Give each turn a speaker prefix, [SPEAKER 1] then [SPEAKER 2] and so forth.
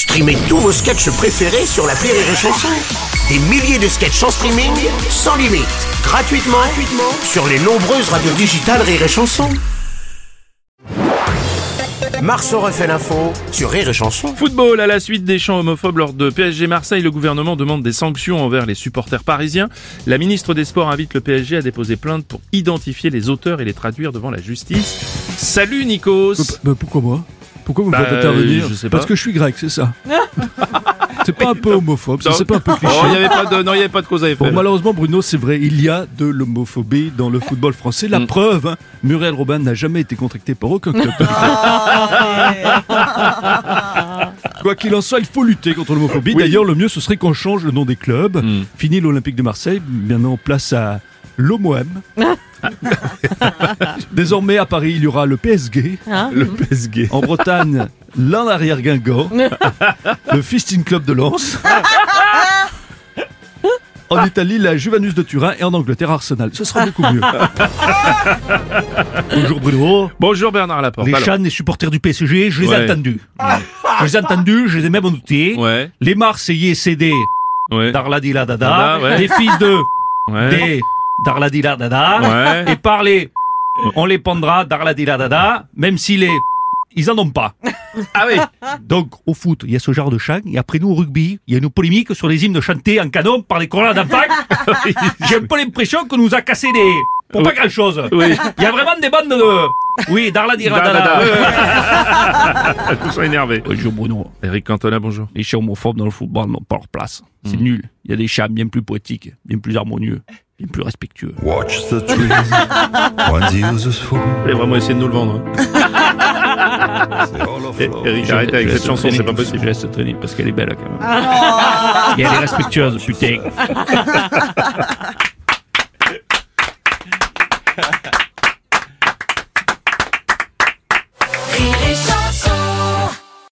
[SPEAKER 1] Streamez tous vos sketchs préférés sur la Rire et Chanson. Des milliers de sketchs en streaming, sans limite, gratuitement, gratuitement sur les nombreuses radios digitales Rire et Chanson. Marceau refait l'info sur Rire et Chanson.
[SPEAKER 2] Football, à la suite des chants homophobes lors de PSG Marseille, le gouvernement demande des sanctions envers les supporters parisiens. La ministre des Sports invite le PSG à déposer plainte pour identifier les auteurs et les traduire devant la justice. Salut Nikos
[SPEAKER 3] Bah, pourquoi moi? Pourquoi vous me
[SPEAKER 2] Bah,
[SPEAKER 3] faites intervenir
[SPEAKER 2] je sais pas.
[SPEAKER 3] Parce que je suis grec, c'est ça. c'est pas un peu homophobe, c'est pas un peu cliché.
[SPEAKER 2] Oh, il n'y avait pas de, non, il y avait pas de cause à effet.
[SPEAKER 3] Bon, malheureusement, Bruno, c'est vrai, il y a de l'homophobie dans le football français. La
[SPEAKER 2] Mm.
[SPEAKER 3] preuve, hein, Muriel Robin n'a jamais été contracté par aucun club. Quoi qu'il en soit, il faut lutter contre l'homophobie.
[SPEAKER 2] Oui.
[SPEAKER 3] D'ailleurs, le mieux, ce serait qu'on change le nom des clubs.
[SPEAKER 2] Mm.
[SPEAKER 3] Fini l'Olympique de Marseille, maintenant place à l'Homoem. Désormais, à Paris, il y aura le PSG.
[SPEAKER 2] le PSG.
[SPEAKER 3] En Bretagne, l'un arrière Guingamp, le Fisting Club de Lens. En Italie, la Juventus de Turin et en Angleterre, Arsenal. Ce sera beaucoup mieux. Bonjour Bruno.
[SPEAKER 2] Bonjour Bernard Laporte.
[SPEAKER 3] Les chans des supporters du PSG, je les
[SPEAKER 2] Ouais.
[SPEAKER 3] ai entendus. Je les ai entendus, je les ai même notés.
[SPEAKER 2] Ouais,
[SPEAKER 3] Les Marseillais, des
[SPEAKER 2] ouais,
[SPEAKER 3] Darladila Dada,
[SPEAKER 2] Dada, ouais.
[SPEAKER 3] des fils de
[SPEAKER 2] ouais.
[SPEAKER 3] des Darladila Dada.
[SPEAKER 2] Ouais.
[SPEAKER 3] Et par les, on les pendra Darladila Dada, même si les, ils en ont pas.
[SPEAKER 2] Ah oui.
[SPEAKER 3] Donc, au foot, il y a ce genre de chant. Et après, nous, au rugby, il y a une polémique sur les hymnes chantés en canon par les colons d'enfants. J'ai un peu l'impression qu'on nous a cassé des... Pour pas grand-chose.
[SPEAKER 2] Oui.
[SPEAKER 3] Il y a vraiment des bandes de... Oui, Darla
[SPEAKER 2] Da,
[SPEAKER 3] Dira
[SPEAKER 2] da,
[SPEAKER 3] Dada.
[SPEAKER 2] Tous sont énervés.
[SPEAKER 3] Bonjour Bruno.
[SPEAKER 2] Eric Cantona, bonjour.
[SPEAKER 3] Les chants homophobes dans le football n'ont pas leur place. C'est nul. Il y a des chants bien plus poétiques, bien plus harmonieux, bien plus respectueux.
[SPEAKER 4] Watch the trees.
[SPEAKER 2] Vous voulez vraiment essayer de nous le vendre. hein. Eric,
[SPEAKER 3] Je-
[SPEAKER 2] arrêtez avec cette chanson, c'est pas possible.
[SPEAKER 3] Je laisse traîner parce qu'elle est belle quand même. Et elle est respectueuse, putain.